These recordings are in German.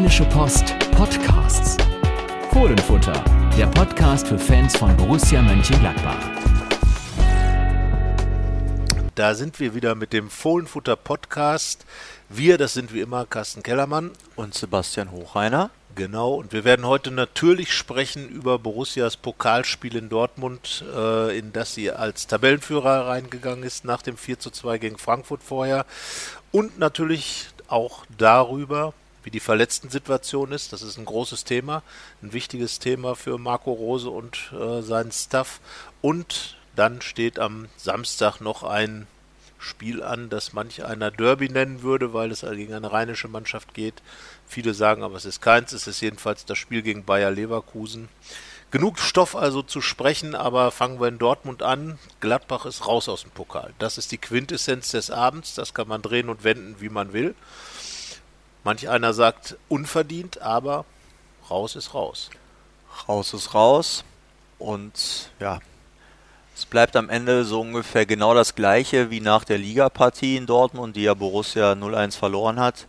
Rheinische Post Podcasts. Fohlenfutter, der Podcast für Fans von Borussia Mönchengladbach. Da sind wir wieder mit dem Fohlenfutter Podcast. Wir, das sind wie immer Carsten Kellermann und Sebastian Hochreiner. Genau, und wir werden heute natürlich sprechen über Borussias Pokalspiel in Dortmund, äh, in das sie als Tabellenführer reingegangen ist nach dem 4 zu 2 gegen Frankfurt vorher. Und natürlich auch darüber, wie die Verletzten-Situation ist. Das ist ein großes Thema, ein wichtiges Thema für Marco Rose und äh, seinen Staff. Und dann steht am Samstag noch ein Spiel an, das manch einer Derby nennen würde, weil es gegen eine rheinische Mannschaft geht. Viele sagen aber, es ist keins. Es ist jedenfalls das Spiel gegen Bayer Leverkusen. Genug Stoff also zu sprechen, aber fangen wir in Dortmund an. Gladbach ist raus aus dem Pokal. Das ist die Quintessenz des Abends. Das kann man drehen und wenden, wie man will. Manch einer sagt unverdient, aber raus ist raus. Raus ist raus. Und ja, es bleibt am Ende so ungefähr genau das gleiche wie nach der Ligapartie in Dortmund, die ja Borussia 0-1 verloren hat.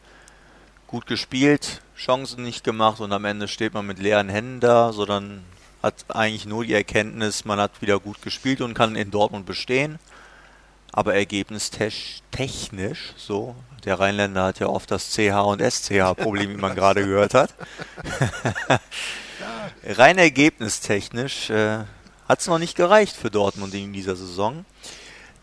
Gut gespielt, Chancen nicht gemacht und am Ende steht man mit leeren Händen da, sondern hat eigentlich nur die Erkenntnis, man hat wieder gut gespielt und kann in Dortmund bestehen. Aber ergebnistechnisch, so, der Rheinländer hat ja oft das CH und SCH-Problem, wie man gerade gehört hat. Rein ergebnistechnisch äh, hat es noch nicht gereicht für Dortmund in dieser Saison.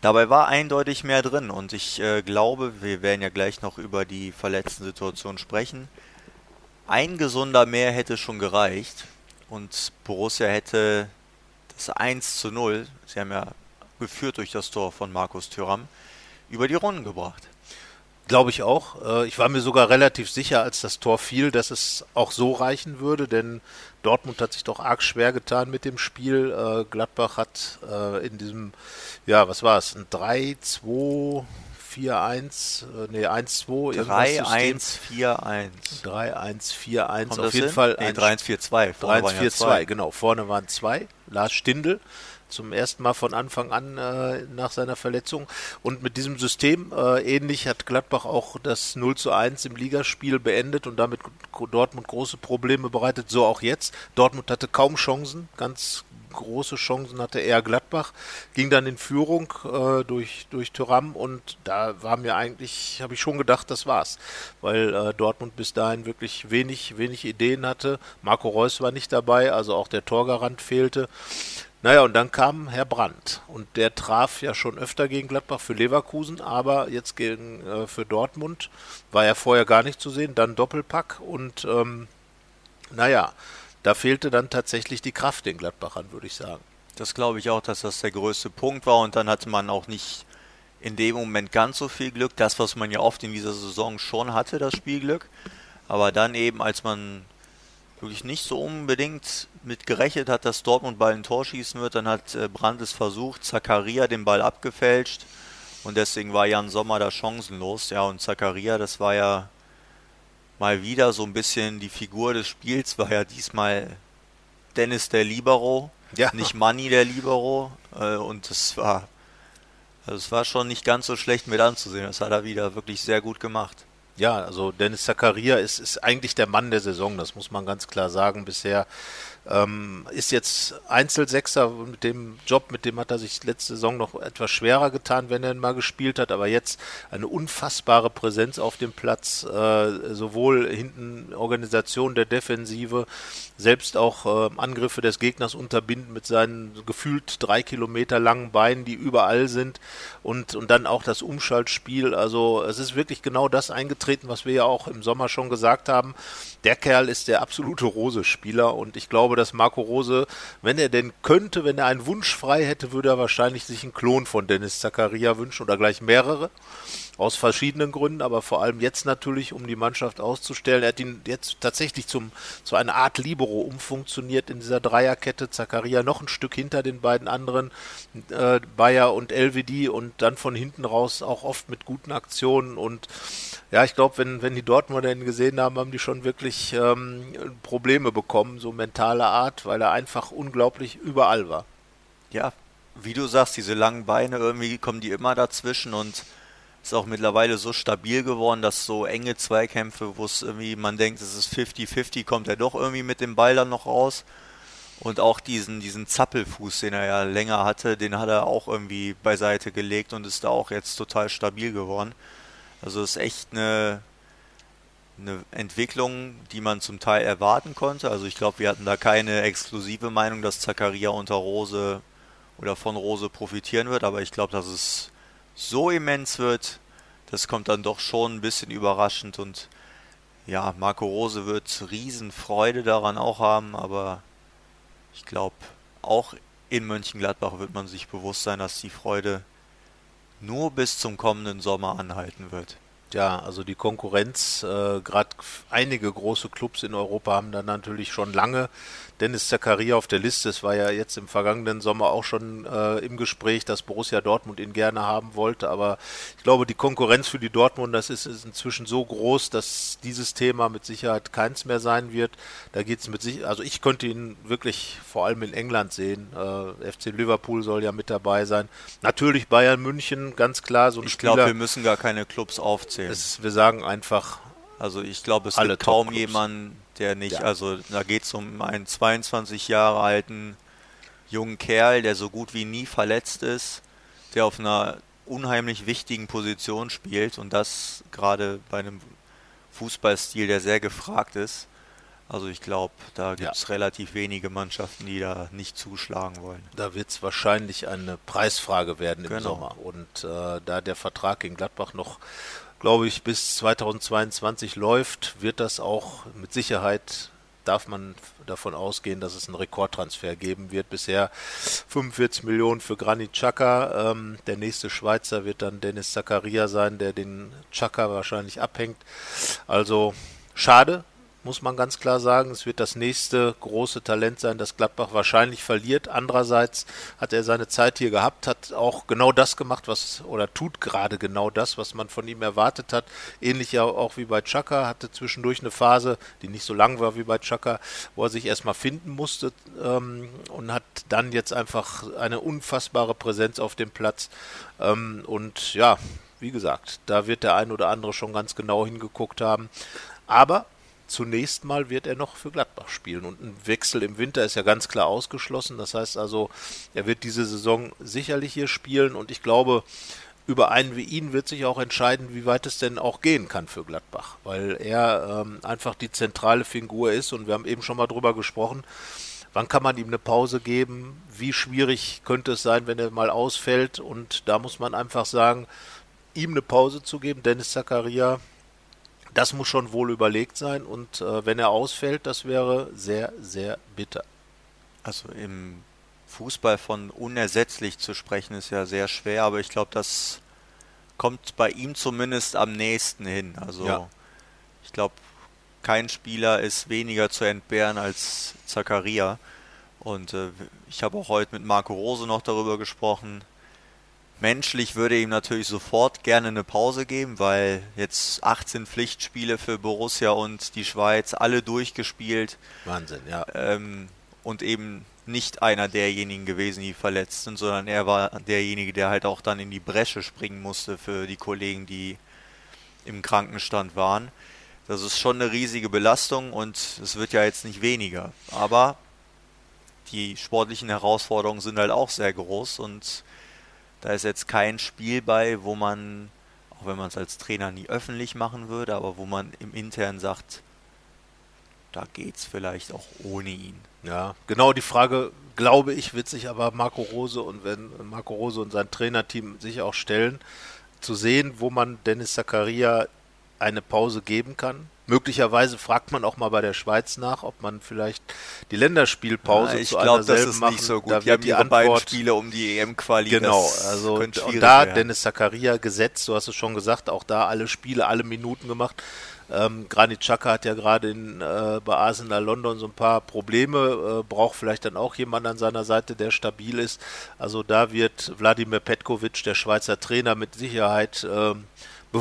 Dabei war eindeutig mehr drin und ich äh, glaube, wir werden ja gleich noch über die verletzten Situation sprechen. Ein gesunder mehr hätte schon gereicht und Borussia hätte das 1 zu 0, sie haben ja geführt durch das Tor von Markus Thüram, über die Runden gebracht. Glaube ich auch. Äh, ich war mir sogar relativ sicher, als das Tor fiel, dass es auch so reichen würde, denn Dortmund hat sich doch arg schwer getan mit dem Spiel. Äh, Gladbach hat äh, in diesem, ja, was war es, ein 3-2. 4-1, nee, 1-2. 3-1-4-1. 3-1-4-1, auf jeden hin? Fall. Nee, 3-1-4-2. 3-1-4-2, genau. Vorne waren zwei. Lars Stindl zum ersten Mal von Anfang an äh, nach seiner Verletzung. Und mit diesem System, äh, ähnlich hat Gladbach auch das 0 zu 1 im Ligaspiel beendet und damit Dortmund große Probleme bereitet, so auch jetzt. Dortmund hatte kaum Chancen, ganz große Chancen hatte eher Gladbach, ging dann in Führung äh, durch, durch Thuram und da war mir eigentlich, habe ich schon gedacht, das war's, weil äh, Dortmund bis dahin wirklich wenig, wenig Ideen hatte. Marco Reus war nicht dabei, also auch der Torgarant fehlte. Naja, und dann kam Herr Brandt und der traf ja schon öfter gegen Gladbach für Leverkusen, aber jetzt gegen äh, für Dortmund war er vorher gar nicht zu sehen, dann Doppelpack und ähm, naja, da fehlte dann tatsächlich die Kraft den Gladbachern, würde ich sagen. Das glaube ich auch, dass das der größte Punkt war und dann hatte man auch nicht in dem Moment ganz so viel Glück, das, was man ja oft in dieser Saison schon hatte, das Spielglück. Aber dann eben, als man wirklich nicht so unbedingt mit gerechnet hat, dass Dortmund Ball ein Tor schießen wird. Dann hat äh, Brandt es versucht, Zakaria den Ball abgefälscht und deswegen war Jan Sommer da chancenlos. Ja, und Zakaria, das war ja mal wieder so ein bisschen die Figur des Spiels, war ja diesmal Dennis der Libero, ja. nicht Manni der Libero. Äh, und das war, also es war schon nicht ganz so schlecht mit anzusehen. Das hat er wieder wirklich sehr gut gemacht. Ja, also Dennis Zakaria ist, ist eigentlich der Mann der Saison, das muss man ganz klar sagen. Bisher ähm, ist jetzt Einzelsechser mit dem Job, mit dem hat er sich letzte Saison noch etwas schwerer getan, wenn er ihn mal gespielt hat, aber jetzt eine unfassbare Präsenz auf dem Platz, äh, sowohl hinten Organisation der Defensive, selbst auch äh, Angriffe des Gegners unterbinden mit seinen gefühlt drei Kilometer langen Beinen, die überall sind und, und dann auch das Umschaltspiel. Also es ist wirklich genau das eingetreten, was wir ja auch im Sommer schon gesagt haben. Der Kerl ist der absolute Rose-Spieler und ich glaube, dass Marco Rose, wenn er denn könnte, wenn er einen Wunsch frei hätte, würde er wahrscheinlich sich einen Klon von Dennis Zakaria wünschen oder gleich mehrere. Aus verschiedenen Gründen, aber vor allem jetzt natürlich, um die Mannschaft auszustellen. Er hat ihn jetzt tatsächlich zum, zu einer Art Libero umfunktioniert in dieser Dreierkette. Zakaria noch ein Stück hinter den beiden anderen, äh, Bayer und LVD und dann von hinten raus auch oft mit guten Aktionen. Und ja, ich glaube, wenn, wenn die Dortmunder ihn gesehen haben, haben die schon wirklich ähm, Probleme bekommen, so mentaler Art, weil er einfach unglaublich überall war. Ja, wie du sagst, diese langen Beine, irgendwie kommen die immer dazwischen und ist auch mittlerweile so stabil geworden, dass so enge Zweikämpfe, wo es irgendwie, man denkt, es ist 50-50, kommt er doch irgendwie mit dem Ball dann noch raus. Und auch diesen, diesen Zappelfuß, den er ja länger hatte, den hat er auch irgendwie beiseite gelegt und ist da auch jetzt total stabil geworden. Also ist echt eine, eine Entwicklung, die man zum Teil erwarten konnte. Also ich glaube, wir hatten da keine exklusive Meinung, dass Zakaria unter Rose oder von Rose profitieren wird, aber ich glaube, dass es so immens wird, das kommt dann doch schon ein bisschen überraschend und ja, Marco Rose wird Riesenfreude daran auch haben, aber ich glaube, auch in Mönchengladbach wird man sich bewusst sein, dass die Freude nur bis zum kommenden Sommer anhalten wird. Ja, also die Konkurrenz, äh, gerade einige große Clubs in Europa haben dann natürlich schon lange Dennis Zakaria auf der Liste. Es war ja jetzt im vergangenen Sommer auch schon äh, im Gespräch, dass Borussia Dortmund ihn gerne haben wollte. Aber ich glaube, die Konkurrenz für die Dortmund, das ist, ist inzwischen so groß, dass dieses Thema mit Sicherheit keins mehr sein wird. Da geht es mit sich, also ich könnte ihn wirklich vor allem in England sehen. Äh, FC Liverpool soll ja mit dabei sein. Natürlich Bayern München, ganz klar. So ein ich glaube, wir müssen gar keine Clubs aufzählen. Es, wir sagen einfach. Also ich glaube, es gibt kaum jemanden, der nicht, ja. also da geht es um einen 22 Jahre alten jungen Kerl, der so gut wie nie verletzt ist, der auf einer unheimlich wichtigen Position spielt und das gerade bei einem Fußballstil, der sehr gefragt ist. Also ich glaube, da gibt es ja. relativ wenige Mannschaften, die da nicht zuschlagen wollen. Da wird es wahrscheinlich eine Preisfrage werden im genau. Sommer. Und äh, da der Vertrag in Gladbach noch glaube ich, bis 2022 läuft, wird das auch mit Sicherheit, darf man davon ausgehen, dass es einen Rekordtransfer geben wird. Bisher 45 Millionen für Granit Xhaka. Ähm, der nächste Schweizer wird dann Dennis Zakaria sein, der den Xhaka wahrscheinlich abhängt. Also schade, muss man ganz klar sagen. Es wird das nächste große Talent sein, das Gladbach wahrscheinlich verliert. Andererseits hat er seine Zeit hier gehabt, hat auch genau das gemacht, was oder tut gerade genau das, was man von ihm erwartet hat. Ähnlich ja auch wie bei Chaka, hatte zwischendurch eine Phase, die nicht so lang war wie bei Chaka, wo er sich erstmal finden musste ähm, und hat dann jetzt einfach eine unfassbare Präsenz auf dem Platz. Ähm, und ja, wie gesagt, da wird der ein oder andere schon ganz genau hingeguckt haben. Aber zunächst mal wird er noch für Gladbach spielen. Und ein Wechsel im Winter ist ja ganz klar ausgeschlossen. Das heißt also, er wird diese Saison sicherlich hier spielen. Und ich glaube, über einen wie ihn wird sich auch entscheiden, wie weit es denn auch gehen kann für Gladbach. Weil er ähm, einfach die zentrale Figur ist. Und wir haben eben schon mal drüber gesprochen. Wann kann man ihm eine Pause geben? Wie schwierig könnte es sein, wenn er mal ausfällt? Und da muss man einfach sagen, ihm eine Pause zu geben, Dennis Zakaria, das muss schon wohl überlegt sein und äh, wenn er ausfällt, das wäre sehr, sehr bitter. Also im Fußball von unersetzlich zu sprechen ist ja sehr schwer, aber ich glaube, das kommt bei ihm zumindest am nächsten hin. Also ja. ich glaube, kein Spieler ist weniger zu entbehren als Zakaria. Und äh, ich habe auch heute mit Marco Rose noch darüber gesprochen. Menschlich würde ihm natürlich sofort gerne eine Pause geben, weil jetzt 18 Pflichtspiele für Borussia und die Schweiz, alle durchgespielt. Wahnsinn, ja. Ähm, und eben nicht einer derjenigen gewesen, die verletzt sind, sondern er war derjenige, der halt auch dann in die Bresche springen musste für die Kollegen, die im Krankenstand waren. Das ist schon eine riesige Belastung und es wird ja jetzt nicht weniger. Aber die sportlichen Herausforderungen sind halt auch sehr groß und da ist jetzt kein Spiel bei, wo man, auch wenn man es als Trainer nie öffentlich machen würde, aber wo man im Intern sagt, da geht es vielleicht auch ohne ihn. Ja, genau die Frage, glaube ich, wird sich aber Marco Rose und wenn Marco Rose und sein Trainerteam sich auch stellen, zu sehen, wo man Dennis Zakaria eine Pause geben kann. Möglicherweise fragt man auch mal bei der Schweiz nach, ob man vielleicht die Länderspielpause ja, ich zu glaub, einer das ist machen. nicht so gut. Da die, die Antwort, beiden Spiele um die EM-Quali. Genau, also und, da werden. Dennis Zakaria gesetzt, du hast es schon gesagt, auch da alle Spiele, alle Minuten gemacht. Ähm, Granit Xhaka hat ja gerade in, äh, bei Arsenal London so ein paar Probleme, äh, braucht vielleicht dann auch jemand an seiner Seite, der stabil ist. Also da wird Wladimir Petkovic, der Schweizer Trainer, mit Sicherheit äh,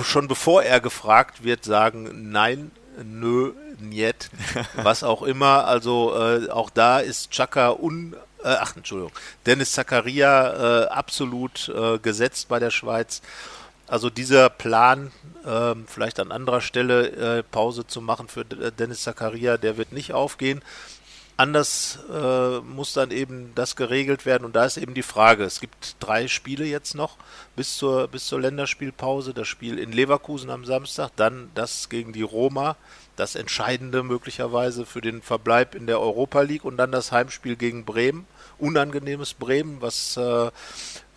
schon bevor er gefragt wird, sagen, nein, nö, niet, was auch immer. Also äh, auch da ist Chaka un äh, ach, Entschuldigung, Dennis Zakaria äh, absolut äh, gesetzt bei der Schweiz. Also dieser Plan, äh, vielleicht an anderer Stelle äh, Pause zu machen für Dennis Zakaria, der wird nicht aufgehen. Anders äh, muss dann eben das geregelt werden und da ist eben die Frage. Es gibt drei Spiele jetzt noch bis zur, bis zur Länderspielpause. Das Spiel in Leverkusen am Samstag, dann das gegen die Roma, das Entscheidende möglicherweise für den Verbleib in der Europa League und dann das Heimspiel gegen Bremen. Unangenehmes Bremen, was äh,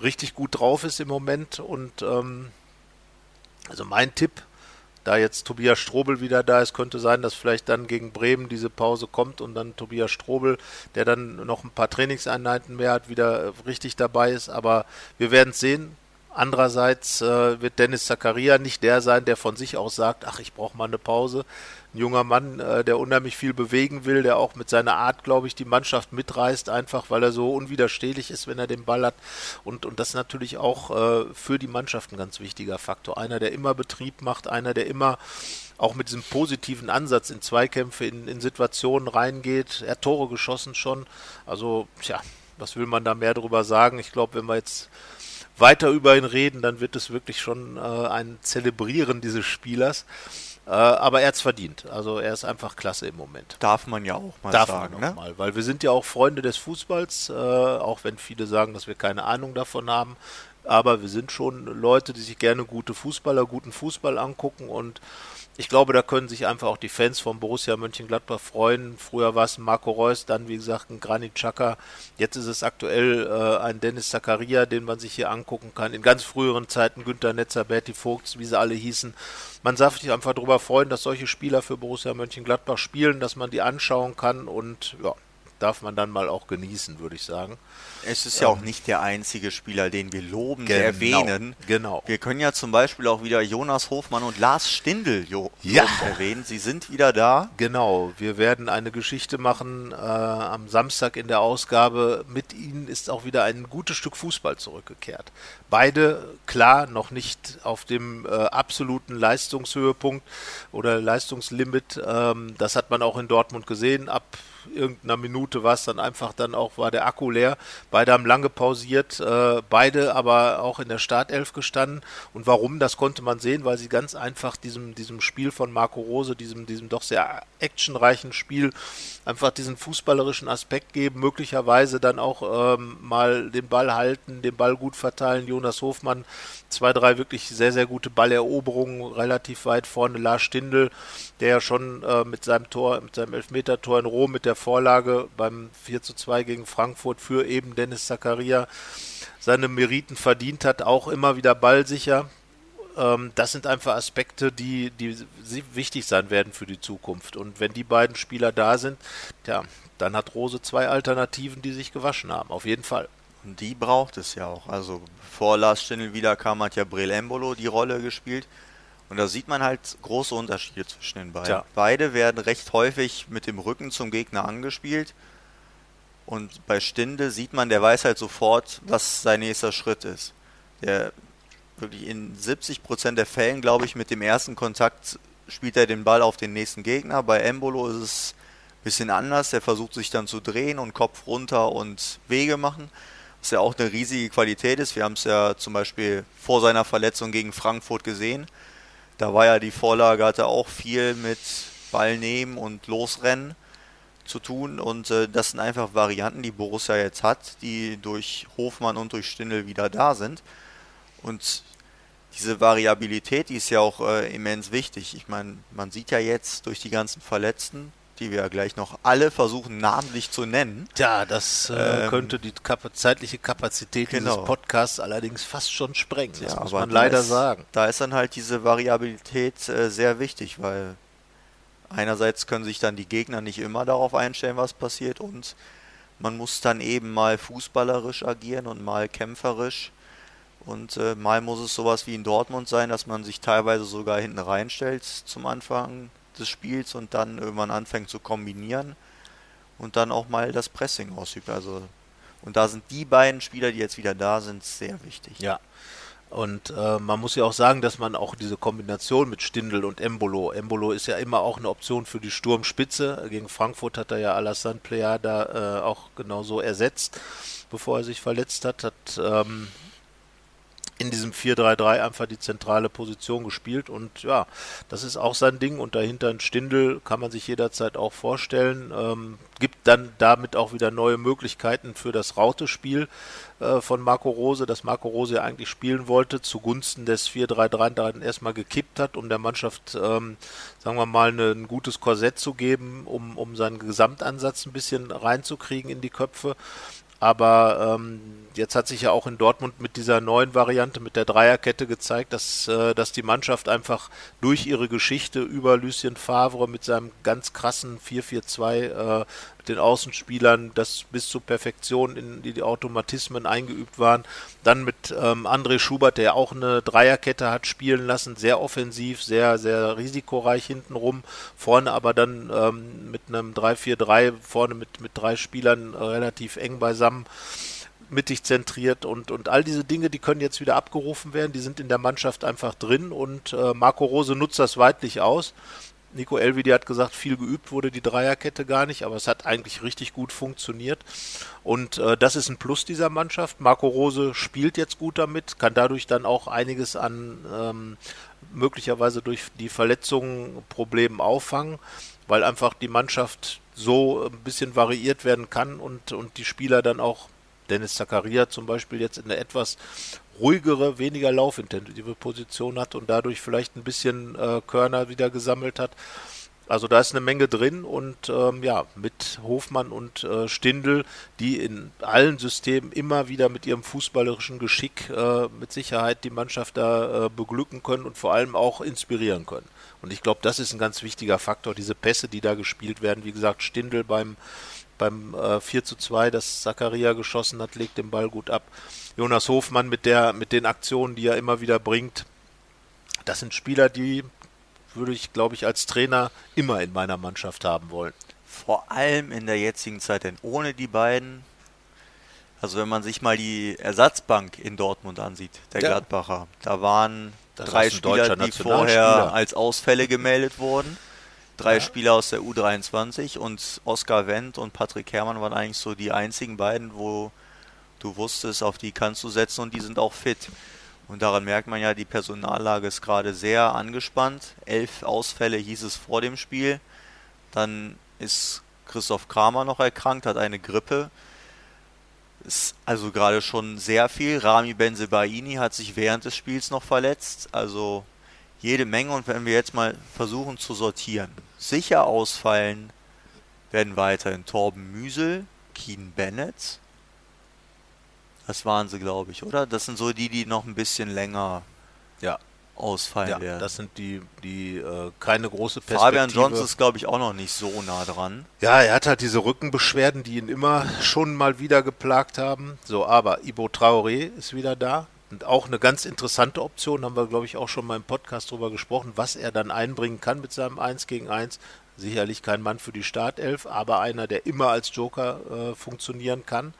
richtig gut drauf ist im Moment und ähm, also mein Tipp da jetzt Tobias Strobel wieder da ist, könnte sein, dass vielleicht dann gegen Bremen diese Pause kommt und dann Tobias Strobel, der dann noch ein paar Trainingseinheiten mehr hat, wieder richtig dabei ist. Aber wir werden es sehen. Andererseits äh, wird Dennis Zakaria nicht der sein, der von sich aus sagt, ach, ich brauche mal eine Pause ein junger Mann, äh, der unheimlich viel bewegen will, der auch mit seiner Art, glaube ich, die Mannschaft mitreißt, einfach weil er so unwiderstehlich ist, wenn er den Ball hat. Und, und das ist natürlich auch äh, für die Mannschaft ein ganz wichtiger Faktor. Einer, der immer Betrieb macht, einer, der immer auch mit diesem positiven Ansatz in Zweikämpfe, in, in Situationen reingeht. Er hat Tore geschossen schon. Also, tja, was will man da mehr drüber sagen? Ich glaube, wenn wir jetzt weiter über ihn reden, dann wird es wirklich schon äh, ein Zelebrieren dieses Spielers. Äh, aber er hat es verdient. Also er ist einfach klasse im Moment. Darf man ja auch mal Darf sagen. Man auch ne? mal, weil wir sind ja auch Freunde des Fußballs, äh, auch wenn viele sagen, dass wir keine Ahnung davon haben. Aber wir sind schon Leute, die sich gerne gute Fußballer, guten Fußball angucken und ich glaube, da können sich einfach auch die Fans von Borussia Mönchengladbach freuen. Früher war es Marco Reus, dann wie gesagt ein Granit Xhaka. Jetzt ist es aktuell äh, ein Dennis Zakaria, den man sich hier angucken kann. In ganz früheren Zeiten Günter Netzer, Berti Vogts, wie sie alle hießen. Man darf sich einfach darüber freuen, dass solche Spieler für Borussia Mönchengladbach spielen, dass man die anschauen kann und ja, darf man dann mal auch genießen, würde ich sagen. Es ist ja auch nicht der einzige Spieler, den wir loben, genau, erwähnen. Genau. Wir können ja zum Beispiel auch wieder Jonas Hofmann und Lars Stindl ja. erwähnen. Sie sind wieder da. Genau. Wir werden eine Geschichte machen äh, am Samstag in der Ausgabe. Mit ihnen ist auch wieder ein gutes Stück Fußball zurückgekehrt. Beide klar noch nicht auf dem äh, absoluten Leistungshöhepunkt oder Leistungslimit. Ähm, das hat man auch in Dortmund gesehen. Ab irgendeiner Minute war es dann einfach dann auch, war der Akku leer. Beide haben lange pausiert, äh, beide aber auch in der Startelf gestanden. Und warum, das konnte man sehen, weil sie ganz einfach diesem, diesem Spiel von Marco Rose, diesem, diesem doch sehr actionreichen Spiel, einfach diesen fußballerischen Aspekt geben, möglicherweise dann auch ähm, mal den Ball halten, den Ball gut verteilen. Jonas Hofmann, zwei, drei wirklich sehr, sehr gute Balleroberungen, relativ weit vorne. Lars Stindl, der ja schon äh, mit seinem Tor, mit seinem Elfmeter-Tor in Rom mit der Vorlage beim 4 zu 2 gegen Frankfurt für eben Dennis Zakaria seine Meriten verdient hat, auch immer wieder ballsicher ähm, das sind einfach Aspekte, die, die wichtig sein werden für die Zukunft. Und wenn die beiden Spieler da sind, tja, dann hat Rose zwei Alternativen, die sich gewaschen haben, auf jeden Fall. Und die braucht es ja auch. Also bevor Lars Stindl wiederkam, hat ja Brel Embolo die Rolle gespielt. Und da sieht man halt große Unterschiede zwischen den beiden. Tja. Beide werden recht häufig mit dem Rücken zum Gegner angespielt. Und bei Stindl sieht man, der weiß halt sofort, was sein nächster Schritt ist. Der wirklich in 70% der Fällen, glaube ich, mit dem ersten Kontakt spielt er den Ball auf den nächsten Gegner. Bei Embolo ist es ein bisschen anders. Er versucht sich dann zu drehen und Kopf runter und Wege machen. Was ja auch eine riesige Qualität ist. Wir haben es ja zum Beispiel vor seiner Verletzung gegen Frankfurt gesehen. Da war ja die Vorlage, hatte auch viel mit Ball nehmen und losrennen zu tun. Und äh, das sind einfach Varianten, die Borussia jetzt hat, die durch Hofmann und durch Stindl wieder da sind. Und diese Variabilität, die ist ja auch äh, immens wichtig. Ich meine, man sieht ja jetzt durch die ganzen Verletzten, die wir ja gleich noch alle versuchen namentlich zu nennen. Ja, das äh, ähm, könnte die Kap zeitliche Kapazität genau. dieses Podcasts allerdings fast schon sprengen. Das ja, muss man leider ist, sagen. Da ist dann halt diese Variabilität äh, sehr wichtig, weil einerseits können sich dann die Gegner nicht immer darauf einstellen, was passiert und man muss dann eben mal fußballerisch agieren und mal kämpferisch und äh, mal muss es sowas wie in Dortmund sein, dass man sich teilweise sogar hinten reinstellt zum Anfang des Spiels und dann irgendwann anfängt zu kombinieren und dann auch mal das Pressing ausübt. Also und da sind die beiden Spieler, die jetzt wieder da sind, sehr wichtig. Ja. Und äh, man muss ja auch sagen, dass man auch diese Kombination mit Stindl und Embolo, Embolo ist ja immer auch eine Option für die Sturmspitze. Gegen Frankfurt hat er ja Alassane Player da äh, auch genauso ersetzt, bevor er sich verletzt hat. Hat ähm, in diesem 4-3-3 einfach die zentrale Position gespielt. Und ja, das ist auch sein Ding. Und dahinter ein Stindel kann man sich jederzeit auch vorstellen, ähm, gibt dann damit auch wieder neue Möglichkeiten für das Raute-Spiel äh, von Marco Rose, das Marco Rose ja eigentlich spielen wollte, zugunsten des 4-3-3 dann erstmal gekippt hat, um der Mannschaft, ähm, sagen wir mal, eine, ein gutes Korsett zu geben, um, um seinen Gesamtansatz ein bisschen reinzukriegen in die Köpfe. Aber ähm, jetzt hat sich ja auch in Dortmund mit dieser neuen Variante, mit der Dreierkette gezeigt, dass, äh, dass die Mannschaft einfach durch ihre Geschichte über Lucien Favre mit seinem ganz krassen 4-4-2 äh, den Außenspielern, das bis zur Perfektion in die, die Automatismen eingeübt waren. Dann mit ähm, André Schubert, der auch eine Dreierkette hat spielen lassen, sehr offensiv, sehr, sehr risikoreich hintenrum, vorne aber dann ähm, mit einem 3-4-3, vorne mit, mit drei Spielern äh, relativ eng beisammen mittig zentriert und, und all diese Dinge, die können jetzt wieder abgerufen werden, die sind in der Mannschaft einfach drin und äh, Marco Rose nutzt das weitlich aus. Nico Elvidi hat gesagt, viel geübt wurde die Dreierkette gar nicht, aber es hat eigentlich richtig gut funktioniert. Und äh, das ist ein Plus dieser Mannschaft. Marco Rose spielt jetzt gut damit, kann dadurch dann auch einiges an ähm, möglicherweise durch die Verletzungen Problemen auffangen, weil einfach die Mannschaft so ein bisschen variiert werden kann und, und die Spieler dann auch Dennis Zakaria zum Beispiel jetzt in der etwas ruhigere, weniger laufintensive Position hat und dadurch vielleicht ein bisschen äh, Körner wieder gesammelt hat. Also da ist eine Menge drin und ähm, ja, mit Hofmann und äh, Stindl, die in allen Systemen immer wieder mit ihrem fußballerischen Geschick äh, mit Sicherheit die Mannschaft da äh, beglücken können und vor allem auch inspirieren können. Und ich glaube, das ist ein ganz wichtiger Faktor, diese Pässe, die da gespielt werden. Wie gesagt, Stindl beim, beim äh, 4 zu 2, das Zakaria geschossen hat, legt den Ball gut ab. Jonas Hofmann mit der, mit den Aktionen, die er immer wieder bringt. Das sind Spieler, die würde ich, glaube ich, als Trainer immer in meiner Mannschaft haben wollen. Vor allem in der jetzigen Zeit, denn ohne die beiden, also wenn man sich mal die Ersatzbank in Dortmund ansieht, der ja. Gladbacher, da waren das drei Spieler, die vorher als Ausfälle gemeldet wurden. Drei ja. Spieler aus der U23 und Oskar Wendt und Patrick Herrmann waren eigentlich so die einzigen beiden, wo du wusstest, auf die kannst du setzen und die sind auch fit. Und daran merkt man ja, die Personallage ist gerade sehr angespannt. Elf Ausfälle hieß es vor dem Spiel. Dann ist Christoph Kramer noch erkrankt, hat eine Grippe. Ist also gerade schon sehr viel. Rami Benzebaini hat sich während des Spiels noch verletzt. Also jede Menge. Und wenn wir jetzt mal versuchen zu sortieren. Sicher ausfallen werden weiterhin Torben Müsel, Keen Bennett, das waren sie, glaube ich, oder? Das sind so die, die noch ein bisschen länger ja. ausfallen ja, werden. Das sind die, die äh, keine große Perspektive. Fabian Johnson ist, glaube ich, auch noch nicht so nah dran. Ja, er hat halt diese Rückenbeschwerden, die ihn immer schon mal wieder geplagt haben. So, aber Ibo Traoré ist wieder da. Und auch eine ganz interessante Option, haben wir, glaube ich, auch schon mal im Podcast drüber gesprochen, was er dann einbringen kann mit seinem 1 gegen 1. Sicherlich kein Mann für die Startelf, aber einer, der immer als Joker äh, funktionieren kann.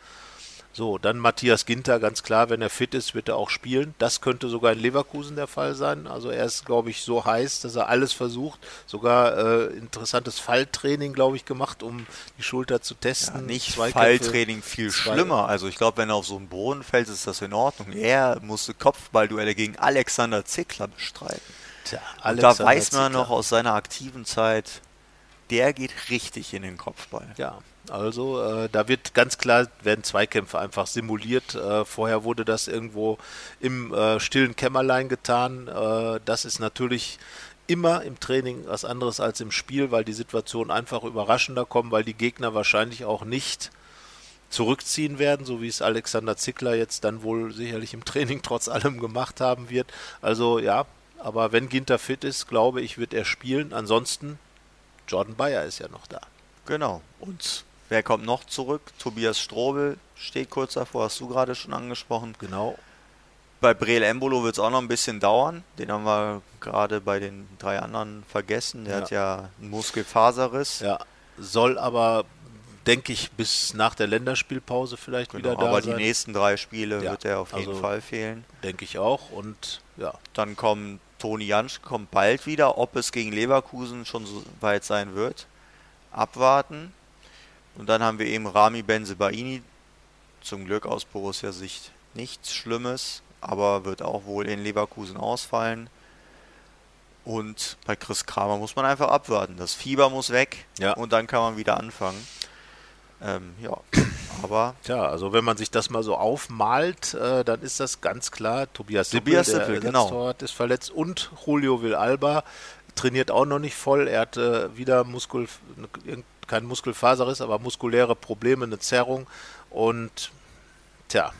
So, dann Matthias Ginter, ganz klar, wenn er fit ist, wird er auch spielen. Das könnte sogar in Leverkusen der Fall sein. Also er ist, glaube ich, so heiß, dass er alles versucht. Sogar äh, interessantes Falltraining, glaube ich, gemacht, um die Schulter zu testen. Ja, nicht Zweikämpfe, Falltraining viel zwei schlimmer. Also ich glaube, wenn er auf so einen Boden fällt, ist das in Ordnung. Er musste Kopfballduelle gegen Alexander Zickler bestreiten. Tja, Alexander da weiß man Zickler. noch aus seiner aktiven Zeit, der geht richtig in den Kopfball. Ja, also äh, da wird ganz klar, werden Zweikämpfe einfach simuliert. Äh, vorher wurde das irgendwo im äh, stillen Kämmerlein getan. Äh, das ist natürlich immer im Training was anderes als im Spiel, weil die Situationen einfach überraschender kommen, weil die Gegner wahrscheinlich auch nicht zurückziehen werden, so wie es Alexander Zickler jetzt dann wohl sicherlich im Training trotz allem gemacht haben wird. Also ja, aber wenn Ginter fit ist, glaube ich, wird er spielen. Ansonsten, Jordan Bayer ist ja noch da. Genau. Und Wer kommt noch zurück? Tobias Strobel steht kurz davor, hast du gerade schon angesprochen. Genau. Bei Breel Embolo wird es auch noch ein bisschen dauern. Den haben wir gerade bei den drei anderen vergessen. Der ja. hat ja einen Muskelfaserriss. Ja, soll aber, denke ich, bis nach der Länderspielpause vielleicht genau, wieder da aber sein. Aber die nächsten drei Spiele ja, wird er auf jeden also Fall fehlen. Denke ich auch. Und ja. Dann kommt Toni Jansch kommt bald wieder. Ob es gegen Leverkusen schon so weit sein wird, abwarten. Und dann haben wir eben Rami Benzebaini, zum Glück aus Borussia Sicht nichts Schlimmes. aber wird auch wohl in Leverkusen ausfallen. Und bei Chris Kramer muss man einfach abwarten. Das Fieber muss weg Ja. und dann kann man wieder anfangen. Ähm, ja, aber Tja, also wenn man sich das mal so aufmalt, äh, dann ist das ganz klar. Tobias Sippel, Tobias der Sippel, genau. Ersatztorwart, ist verletzt und Julio Villalba trainiert auch noch nicht voll. Er hatte wieder Muskel, kein Muskelfaserriss, aber muskuläre Probleme, eine Zerrung. Und tja,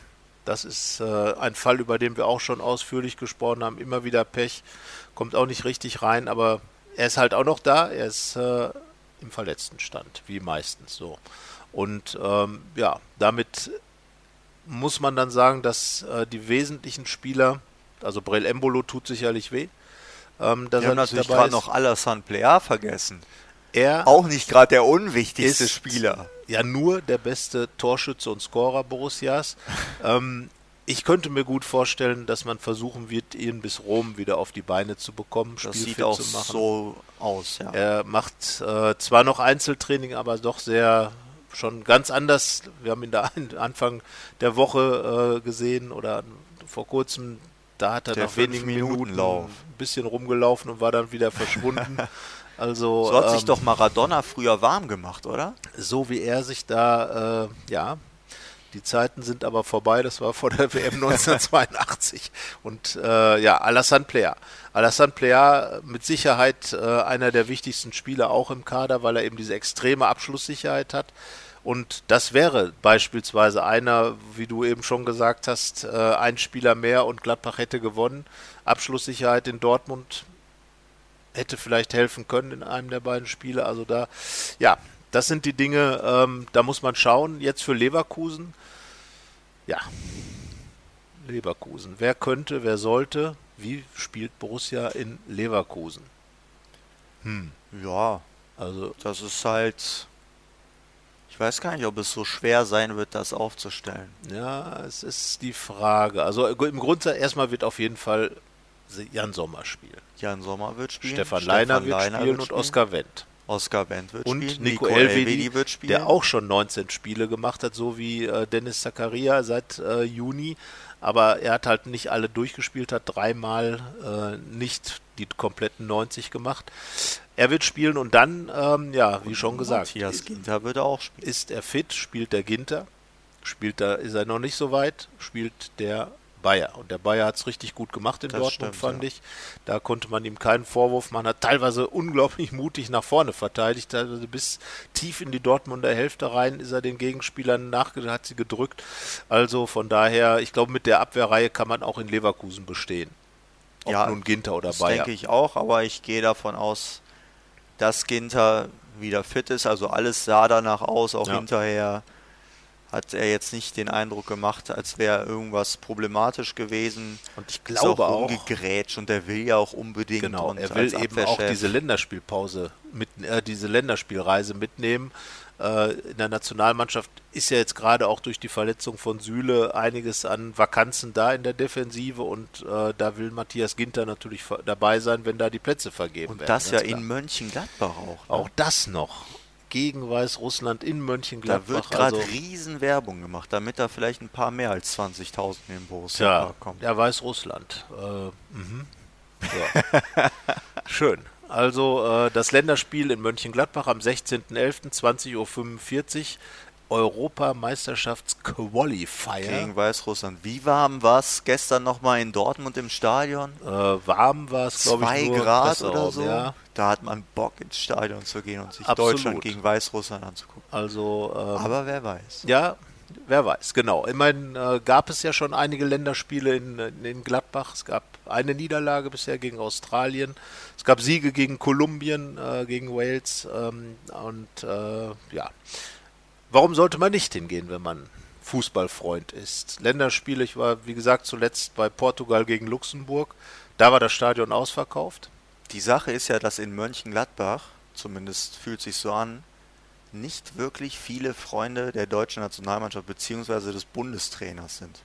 das ist äh, ein Fall, über den wir auch schon ausführlich gesprochen haben. Immer wieder Pech, kommt auch nicht richtig rein, aber er ist halt auch noch da. Er ist äh, im verletzten Stand, wie meistens so. Und ähm, ja, damit muss man dann sagen, dass äh, die wesentlichen Spieler, also Brel Embolo tut sicherlich weh, ähm, dass wir haben er natürlich gerade ist. noch Alassane Plea vergessen. Er Auch nicht gerade der unwichtigste Spieler. ja nur der beste Torschütze und Scorer Borussias. ähm, ich könnte mir gut vorstellen, dass man versuchen wird, ihn bis Rom wieder auf die Beine zu bekommen, Das spielfit sieht auch zu machen. so aus, ja. Er macht äh, zwar noch Einzeltraining, aber doch sehr schon ganz anders. Wir haben ihn da an- Anfang der Woche äh, gesehen oder vor kurzem, da hat er Der nach wenigen Minuten Fünf-Minuten-Lauf. ein bisschen rumgelaufen und war dann wieder verschwunden. Also So hat sich ähm, doch Maradona früher warm gemacht, oder? so wie er sich da, äh, ja, die Zeiten sind aber vorbei, das war vor der WM 1982. Und äh, ja, Alassane Plea. Alassane Plea mit Sicherheit äh, einer der wichtigsten Spieler auch im Kader, weil er eben diese extreme Abschlusssicherheit hat. Und das wäre beispielsweise einer, wie du eben schon gesagt hast, äh, ein Spieler mehr und Gladbach hätte gewonnen. Abschlusssicherheit in Dortmund hätte vielleicht helfen können in einem der beiden Spiele. Also da, ja, das sind die Dinge, ähm, da muss man schauen. Jetzt für Leverkusen, ja, Leverkusen. Wer könnte, wer sollte? Wie spielt Borussia in Leverkusen? Ja, Also das ist halt. Ich weiß gar nicht, ob es so schwer sein wird, das aufzustellen. Ja, es ist die Frage. Also im Grundsatz erstmal wird auf jeden Fall Jan Sommer spielen. Jan Sommer wird spielen. Stefan Leiner wird Leiner spielen und Oskar Wendt. Oskar Wendt wird Und spielen. Nico Elvedi, Elvedi wird spielen. der auch schon 19 Spiele gemacht hat, so wie äh, Dennis Zakaria seit äh, Juni. Aber er hat halt nicht alle durchgespielt, hat dreimal äh, nicht die kompletten 90 gemacht. Er wird spielen und dann, ähm, ja, wie schon gesagt, Matthias Ginter wird auch spielen. ist er fit, spielt der Ginter, spielt da, ist er noch nicht so weit, spielt der Bayer. Und der Bayer hat es richtig gut gemacht in Das Dortmund, stimmt, fand ja. ich. Da konnte man ihm keinen Vorwurf machen. Hat teilweise unglaublich mutig nach vorne verteidigt, teilweise bis tief in die Dortmunder Hälfte rein ist er den Gegenspielern nach, hat sie gedrückt. Also von daher, ich glaube, mit der Abwehrreihe kann man auch in Leverkusen bestehen. Ob Ja, nun Ginter oder Das Bayer. denke ich auch, aber ich gehe davon aus, dass Ginter wieder fit ist. Also alles sah danach aus, auch Ja. hinterher hat er jetzt nicht den Eindruck gemacht, als wäre irgendwas problematisch gewesen. Und ich Ist glaube auch, umgegrätscht und er will ja auch unbedingt. Genau, und er will eben auch diese Länderspielpause mit, äh, diese Länderspielreise mitnehmen. Äh, in der Nationalmannschaft ist ja jetzt gerade auch durch die Verletzung von Süle einiges an Vakanzen da in der Defensive und äh, da will Matthias Ginter natürlich dabei sein, wenn da die Plätze vergeben Und werden. das ja klar. in Mönchengladbach auch. Ne? auch das noch gegen Weißrussland in da Mönchengladbach. wird gerade also, riesen Werbung gemacht, damit da vielleicht ein paar mehr als 20.000 in den Borussia Park kommen. ja, Weißrussland. Äh, mhm. ja. Schön. Also äh, das Länderspiel in Mönchengladbach am 16.11. 20.45 Uhr. Europameisterschaftsqualifier. Gegen Weißrussland. Wie warm war es gestern nochmal in Dortmund im Stadion? Äh, warm war es, glaube Zwei ich, nur im Grad oder so. Ja. Da hat man Bock ins Stadion zu gehen und sich Absolut. Deutschland gegen Weißrussland anzugucken. Also ähm, Aber wer weiß. Ja, wer weiß, genau. Immerhin äh, gab es ja schon einige Länderspiele in, in, in Gladbach. Es gab eine Niederlage bisher gegen Australien. Es gab Siege gegen Kolumbien, äh, gegen Wales. Ähm, und äh, ja, warum sollte man nicht hingehen, wenn man Fußballfreund ist? Länderspiele, ich war, wie gesagt, zuletzt bei Portugal gegen Luxemburg. Da war das Stadion ausverkauft. Die Sache ist ja, dass in Mönchengladbach, zumindest fühlt sich so an, nicht wirklich viele Freunde der deutschen Nationalmannschaft bzw. des Bundestrainers sind.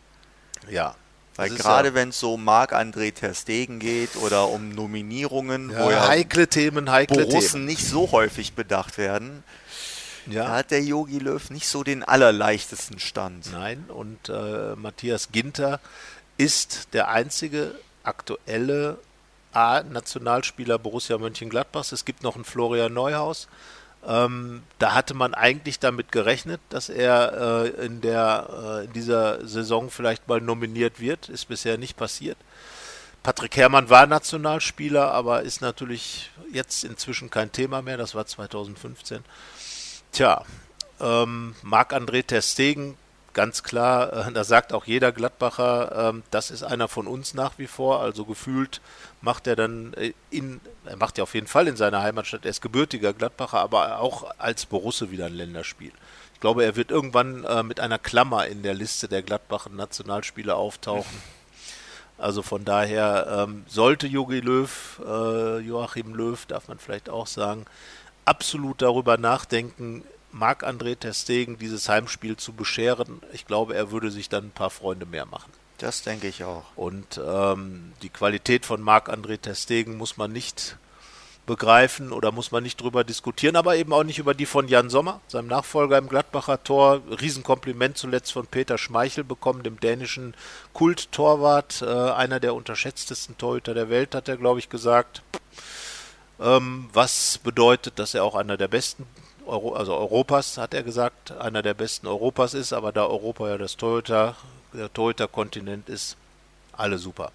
Ja. Weil gerade ja- wenn es so Marc-André Ter Stegen geht oder um Nominierungen, wo Ja, ja heikle Themen, heikle Borussen Themen. nicht so häufig bedacht werden, Ja. da hat der Yogi Löw nicht so den allerleichtesten Stand. Nein, und äh, Matthias Ginter ist der einzige aktuelle A-Nationalspieler Borussia Mönchengladbachs. Es gibt noch einen Florian Neuhaus. Ähm, da hatte man eigentlich damit gerechnet, dass er äh, in, der, äh, in dieser Saison vielleicht mal nominiert wird. Ist bisher nicht passiert. Patrick Herrmann war Nationalspieler, aber ist natürlich jetzt inzwischen kein Thema mehr. Das war 2015. Tja, ähm, Marc-André Ter Stegen, ganz klar, äh, da sagt auch jeder Gladbacher, äh, das ist einer von uns nach wie vor. Also gefühlt macht er dann äh, in, er macht ja auf jeden Fall in seiner Heimatstadt, er ist gebürtiger Gladbacher, aber auch als Borusse wieder ein Länderspiel. Ich glaube, er wird irgendwann äh, mit einer Klammer in der Liste der Gladbacher Nationalspieler auftauchen. Also von daher ähm, sollte Jogi Löw, äh, Joachim Löw, darf man vielleicht auch sagen, absolut darüber nachdenken, Marc-André Terstegen dieses Heimspiel zu bescheren. Ich glaube, er würde sich dann ein paar Freunde mehr machen. Das denke ich auch. Und ähm, die Qualität von Marc-André Terstegen muss man nicht begreifen oder muss man nicht drüber diskutieren, aber eben auch nicht über die von Jan Sommer, seinem Nachfolger im Gladbacher Tor. Riesenkompliment zuletzt von Peter Schmeichel bekommen, dem dänischen Kulttorwart, äh, einer der unterschätztesten Torhüter der Welt, hat er, glaube ich, gesagt. Ähm, was bedeutet, dass er auch einer der besten, Euro, also Europas, hat er gesagt, einer der besten Europas ist, aber da Europa ja das Torhüter, der Torhüter-Kontinent ist, alle super.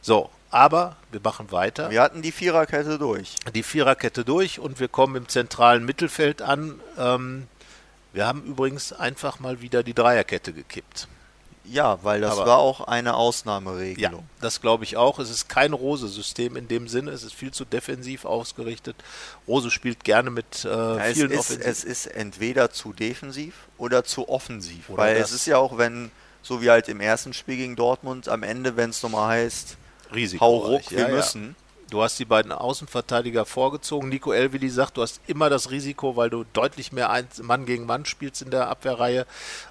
So, aber wir machen weiter. Wir hatten die Viererkette durch. Die Viererkette durch und wir kommen im zentralen Mittelfeld an. Ähm, wir haben übrigens einfach mal wieder die Dreierkette gekippt. Ja, weil das Aber, war auch eine Ausnahmeregelung. Ja, das glaube ich auch. Es ist kein Rose-System in dem Sinne. Es ist viel zu defensiv ausgerichtet. Rose spielt gerne mit äh, ja, vielen es ist, es ist entweder zu defensiv oder zu offensiv. Oder weil es ist ja auch, wenn, so wie halt im ersten Spiel gegen Dortmund, am Ende, wenn es nochmal heißt, Risiko. Hau ruck, wir ja, müssen. Du hast die beiden Außenverteidiger vorgezogen. Nico Elvili sagt, du hast immer das Risiko, weil du deutlich mehr Mann gegen Mann spielst in der Abwehrreihe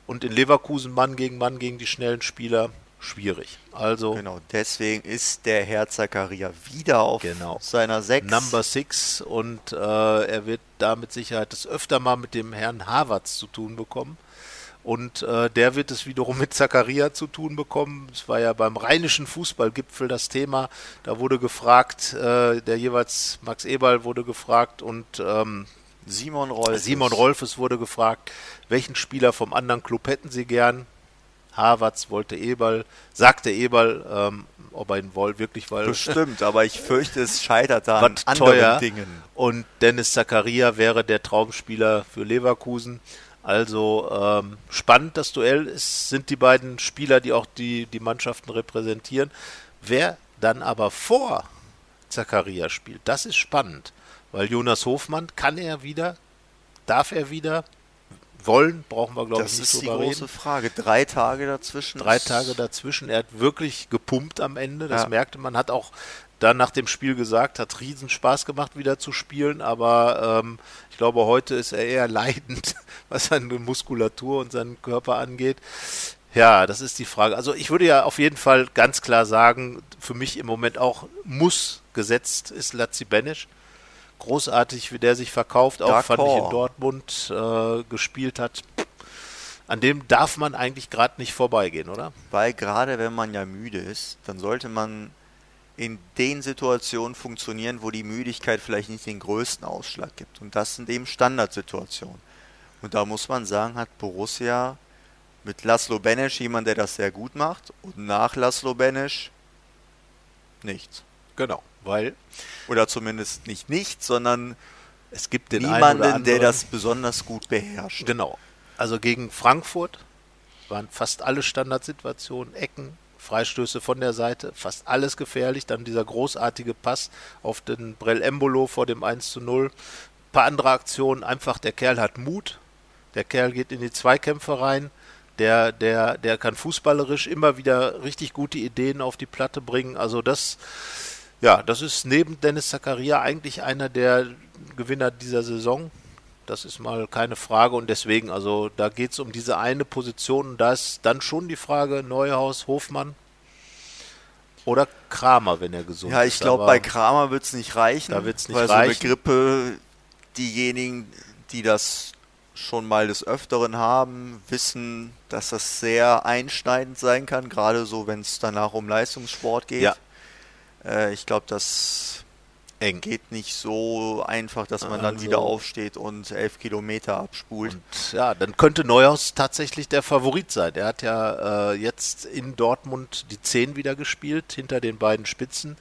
und in Leverkusen Mann gegen Mann gegen die schnellen Spieler schwierig. Also genau, deswegen ist der Herr Zakaria wieder auf genau. seiner 6. Number 6 und äh, er wird da mit Sicherheit das öfter mal mit dem Herrn Havertz zu tun bekommen. Und äh, der wird es wiederum mit Zakaria zu tun bekommen. Es war ja beim rheinischen Fußballgipfel das Thema. Da wurde gefragt, äh, der jeweils Max Eberl wurde gefragt und ähm, Simon Rolfes. Simon Rolfes wurde gefragt, welchen Spieler vom anderen Club hätten sie gern? Havertz wollte Eberl, sagte Eberl, ähm, ob er ihn wohl wirklich wollte. Bestimmt, aber ich fürchte, es scheitert da an anderen teuer. Dingen. Und Dennis Zakaria wäre der Traumspieler für Leverkusen. Also ähm, spannend das Duell. Es sind die beiden Spieler, die auch die, die Mannschaften repräsentieren. Wer dann aber vor Zakaria spielt, das ist spannend. Weil Jonas Hofmann, kann er wieder? Darf er wieder? Wollen, brauchen wir, glaube ich, nicht Das ist die große reden. Frage. Drei Tage dazwischen. Drei Tage dazwischen. Er hat wirklich gepumpt am Ende. Das ja. merkte man. Hat auch dann nach dem Spiel gesagt, hat riesen Spaß gemacht, wieder zu spielen, aber ähm, ich glaube, heute ist er eher leidend, was seine Muskulatur und seinen Körper angeht. Ja, das ist die Frage. Also ich würde ja auf jeden Fall ganz klar sagen, für mich im Moment auch muss gesetzt ist Lazzi Benisch. Großartig, wie der sich verkauft, auch fand ich in Dortmund äh, gespielt hat. An dem darf man eigentlich gerade nicht vorbeigehen, oder? Weil gerade wenn man ja müde ist, dann sollte man in den Situationen funktionieren, wo die Müdigkeit vielleicht nicht den größten Ausschlag gibt. Und das sind eben Standardsituationen. Und da muss man sagen, hat Borussia mit Laszlo Benesch jemand, der das sehr gut macht und nach Laszlo Benesch nichts. Genau, weil oder zumindest nicht nichts, sondern es gibt niemanden, der das besonders gut beherrscht. Genau. Also gegen Frankfurt waren fast alle Standardsituationen, Ecken, Freistöße von der Seite, fast alles gefährlich. Dann dieser großartige Pass auf den Brell Embolo vor dem 1 zu 0. Ein paar andere Aktionen, einfach der Kerl hat Mut. Der Kerl geht in die Zweikämpfe rein. Der, der, der kann fußballerisch immer wieder richtig gute Ideen auf die Platte bringen. Also das, ja, das ist neben Dennis Zakaria eigentlich einer der Gewinner dieser Saison. Das ist mal keine Frage und deswegen, also da geht es um diese eine Position und da ist dann schon die Frage Neuhaus, Hofmann oder Kramer, wenn er gesund ist. Ja, ich glaube, bei Kramer wird es nicht reichen. Da wird es nicht weil reichen. So eine Grippe, diejenigen, die das schon mal des Öfteren haben, wissen, dass das sehr einschneidend sein kann, gerade so, wenn es danach um Leistungssport geht. Ja. Äh, ich glaube, das Eng. geht nicht so einfach, dass man dann Also- wieder aufsteht und elf Kilometer abspult. Und ja, dann könnte Neuhaus tatsächlich der Favorit sein. Er hat ja äh, jetzt in Dortmund die 10 wieder gespielt, hinter den beiden Spitzen.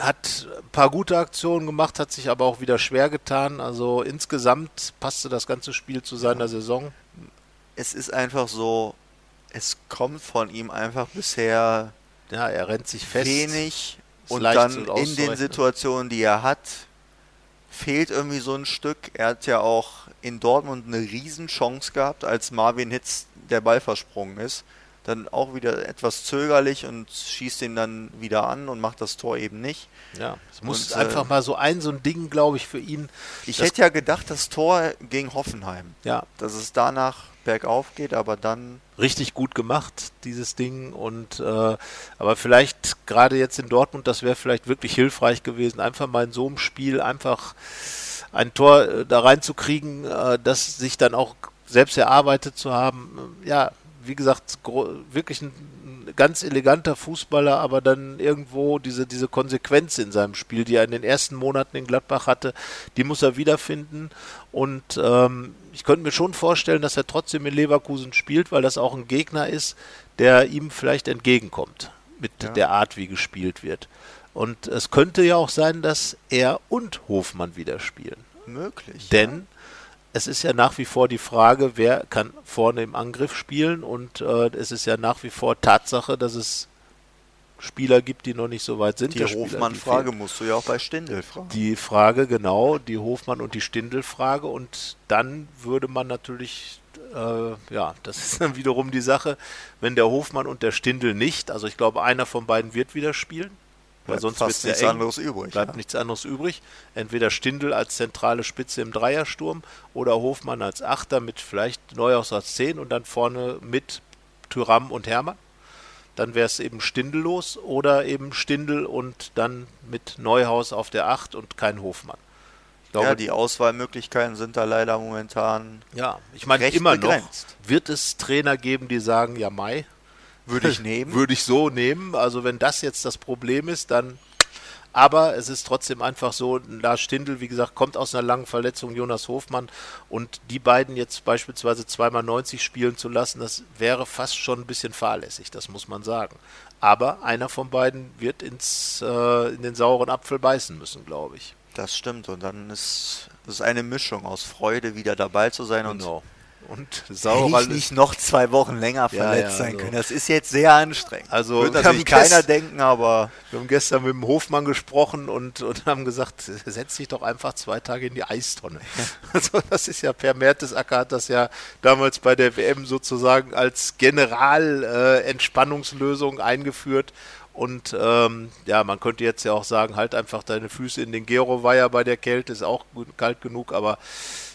Hat ein paar gute Aktionen gemacht, hat sich aber auch wieder schwer getan. Also insgesamt passte das ganze Spiel zu seiner Saison. es ist einfach so, es kommt von ihm einfach bisher Ja, er rennt sich fest. wenig und dann in den. Situationen, die er hat, fehlt irgendwie so ein Stück. Er hat ja auch in Dortmund eine Riesenchance gehabt, als Marvin Hitz der Ball versprungen ist. Dann auch wieder etwas zögerlich und schießt ihn dann wieder an und macht das Tor eben nicht. Ja, es muss Und, äh, einfach mal so ein, so ein Ding, glaube ich, für ihn. Ich hätte ja gedacht, das Tor gegen Hoffenheim, Ja, dass es danach bergauf geht, aber dann richtig gut gemacht, dieses Ding. Und äh, aber vielleicht gerade jetzt in Dortmund, das wäre vielleicht wirklich hilfreich gewesen, einfach mal in so einem Spiel einfach ein Tor äh, da reinzukriegen, äh, das sich dann auch selbst erarbeitet zu haben. Ja, wie gesagt, wirklich ein, ein ganz eleganter Fußballer, aber dann irgendwo diese, diese Konsequenz in seinem Spiel, die er in den ersten Monaten in Gladbach hatte, die muss er wiederfinden. Und ähm, ich könnte mir schon vorstellen, dass er trotzdem in Leverkusen spielt, weil das auch ein Gegner ist, der ihm vielleicht entgegenkommt mit Ja. der Art, wie gespielt wird. Und es könnte ja auch sein, dass er und Hofmann wieder spielen. möglich. Denn es ist ja nach wie vor die Frage, wer kann vorne im Angriff spielen und äh, es ist ja nach wie vor Tatsache, dass es Spieler gibt, die noch nicht so weit sind. die Hofmann-Frage musst du ja auch bei Stindl fragen. Die Frage, genau, die Hofmann- und die Stindl-Frage. Und dann würde man natürlich, äh, ja, das ist dann wiederum die Sache, wenn der Hofmann und der Stindl nicht, also ich glaube, einer von beiden wird wieder spielen, weil sonst wird nichts eng. anderes übrig. Bleibt ja. nichts anderes übrig. Entweder Stindl als zentrale Spitze im Dreiersturm oder Hofmann als Achter mit vielleicht Neuhaus als Zehn und dann vorne mit Tyram und Hermann. Dann wäre es eben Stindl los oder eben Stindl und dann mit Neuhaus auf der Acht und kein Hofmann. Ich glaube, ja, die Auswahlmöglichkeiten sind da leider momentan, ja, ich meine immer begrenzt. noch wird es Trainer geben, die sagen, ja Mai, würde ich nehmen. Würde ich so nehmen. Also wenn das jetzt das Problem ist, dann. Aber es ist trotzdem einfach so, Lars Stindl, wie gesagt, kommt aus einer langen Verletzung, Jonas Hofmann. Und die beiden jetzt beispielsweise zweimal 90 spielen zu lassen, das wäre fast schon ein bisschen fahrlässig, das muss man sagen. Aber einer von beiden wird ins, äh, in den sauren Apfel beißen müssen, glaube ich. Das stimmt. Und dann ist es eine Mischung aus Freude, wieder dabei zu sein Genau. Und Hätte saurer ich nicht noch zwei Wochen länger Ja, verletzt ja, sein also- können. Das ist jetzt sehr anstrengend. Also, wir natürlich haben keiner denken, aber Wir haben gestern mit dem Hofmann gesprochen und, und haben gesagt, setz dich doch einfach zwei Tage in die Eistonne. Also das ist ja Per Mertesacker hat das ja damals bei der WM sozusagen als General-Entspannungslösung eingeführt. Und ähm, ja, man könnte jetzt ja auch sagen, halt einfach deine Füße in den Gero-Weiher bei der Kälte, ist auch gut, kalt genug, aber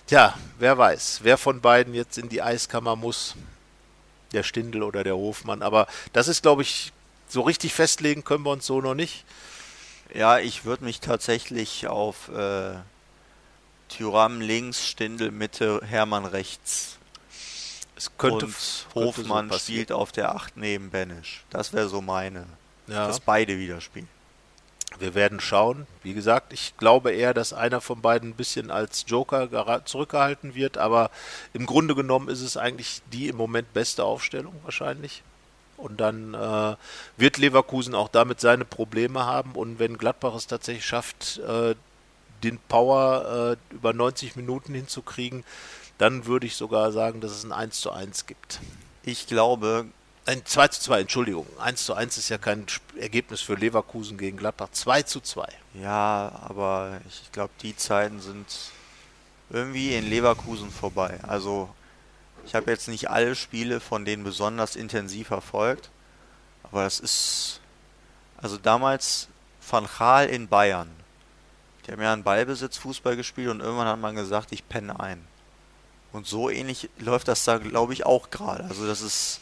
tja, wer weiß, wer von beiden jetzt in die Eiskammer muss, der Stindel oder der Hofmann. Aber das ist, glaube ich, so richtig festlegen können wir uns so noch nicht. ja, ich würde mich tatsächlich auf äh, Tyram links, Stindel Mitte, Hermann rechts Es könnte, und könnte Hofmann so spielt auf der 8 neben Benisch. Das wäre so meine, Ja, dass beide wieder spielen. wir werden schauen. Wie gesagt, ich glaube eher, dass einer von beiden ein bisschen als Joker zurückgehalten wird, aber im Grunde genommen ist es eigentlich die im Moment beste Aufstellung wahrscheinlich. Und dann äh, wird Leverkusen auch damit seine Probleme haben. Und wenn Gladbach es tatsächlich schafft, äh, den Power äh, über 90 Minuten hinzukriegen, dann würde ich sogar sagen, dass es ein 1 zu 1 gibt. Ich glaube, Ein 2 zu 2, Entschuldigung. 1 zu 1 ist ja kein Ergebnis für Leverkusen gegen Gladbach. 2 zu 2. ja, aber ich glaube, die Zeiten sind irgendwie in Leverkusen vorbei. Also, ich habe jetzt nicht alle Spiele von denen besonders intensiv verfolgt, aber das ist. Also, damals Van Gaal in Bayern. Die haben ja einen Ballbesitz-Fußball gespielt und irgendwann hat man gesagt, ich penne ein. Und so ähnlich läuft das da, glaube ich, auch gerade. Also, das ist.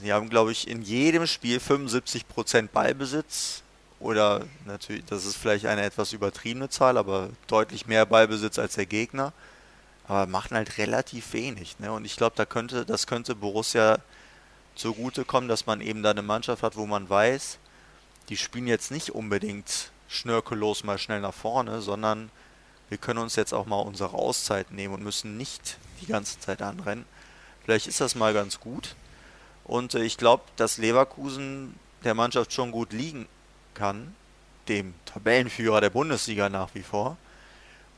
Sie haben, glaube ich, in jedem Spiel 75% Ballbesitz. Oder natürlich, das ist vielleicht eine etwas übertriebene Zahl, aber deutlich mehr Ballbesitz als der Gegner. aber machen halt relativ wenig. Ne? Und ich glaube, da könnte, das könnte Borussia zugutekommen, dass man eben da eine Mannschaft hat, wo man weiß, die spielen jetzt nicht unbedingt schnörkellos mal schnell nach vorne, sondern wir können uns jetzt auch mal unsere Auszeit nehmen und müssen nicht die ganze Zeit anrennen. Vielleicht ist das mal ganz gut. Und äh, ich glaube, dass Leverkusen der Mannschaft schon gut liegen kann, dem Tabellenführer der Bundesliga nach wie vor.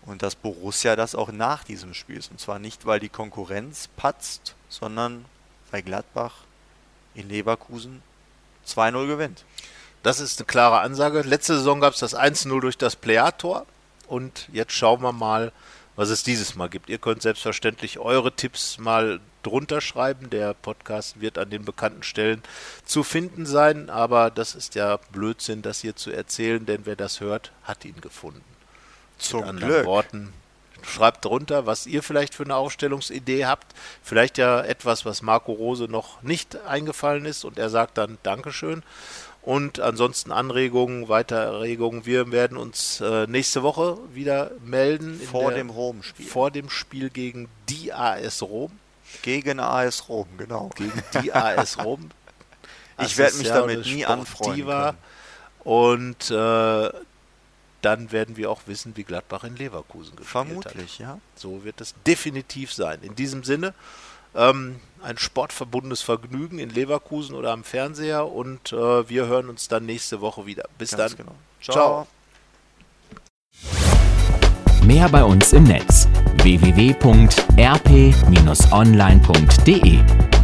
Und dass Borussia das auch nach diesem Spiel ist. Und zwar nicht, weil die Konkurrenz patzt, sondern weil Gladbach in Leverkusen 2-0 gewinnt. Das ist eine klare Ansage. Letzte Saison gab es das 1-0 durch das Pleator. Und jetzt schauen wir mal, was es dieses Mal gibt. Ihr könnt selbstverständlich eure Tipps mal drunter schreiben. Der Podcast wird an den bekannten Stellen zu finden sein, aber das ist ja Blödsinn, das hier zu erzählen, denn wer das hört, hat ihn gefunden. Zum Mit anderen Glück. Worten, schreibt drunter, was ihr vielleicht für eine Aufstellungsidee habt. Vielleicht ja etwas, was Marco Rose noch nicht eingefallen ist und er sagt dann Dankeschön. Und ansonsten Anregungen, Weiterregungen. Wir werden uns äh, nächste Woche wieder melden. Vor dem Rom-Spiel. Vor dem Spiel gegen die AS Rom. Gegen AS Rom, genau. Gegen die AS Rom. ich werde mich damit nie anfreunden Und äh, dann werden wir auch wissen, wie Gladbach in Leverkusen gespielt Vermutlich, hat. Vermutlich, ja. So wird es definitiv sein. In diesem Sinne, ähm, ein sportverbundenes Vergnügen in Leverkusen oder am Fernseher und äh, wir hören uns dann nächste Woche wieder. Bis Ganz dann. Genau. Ciao. Ciao. Mehr bei uns im Netz www.rp-online.de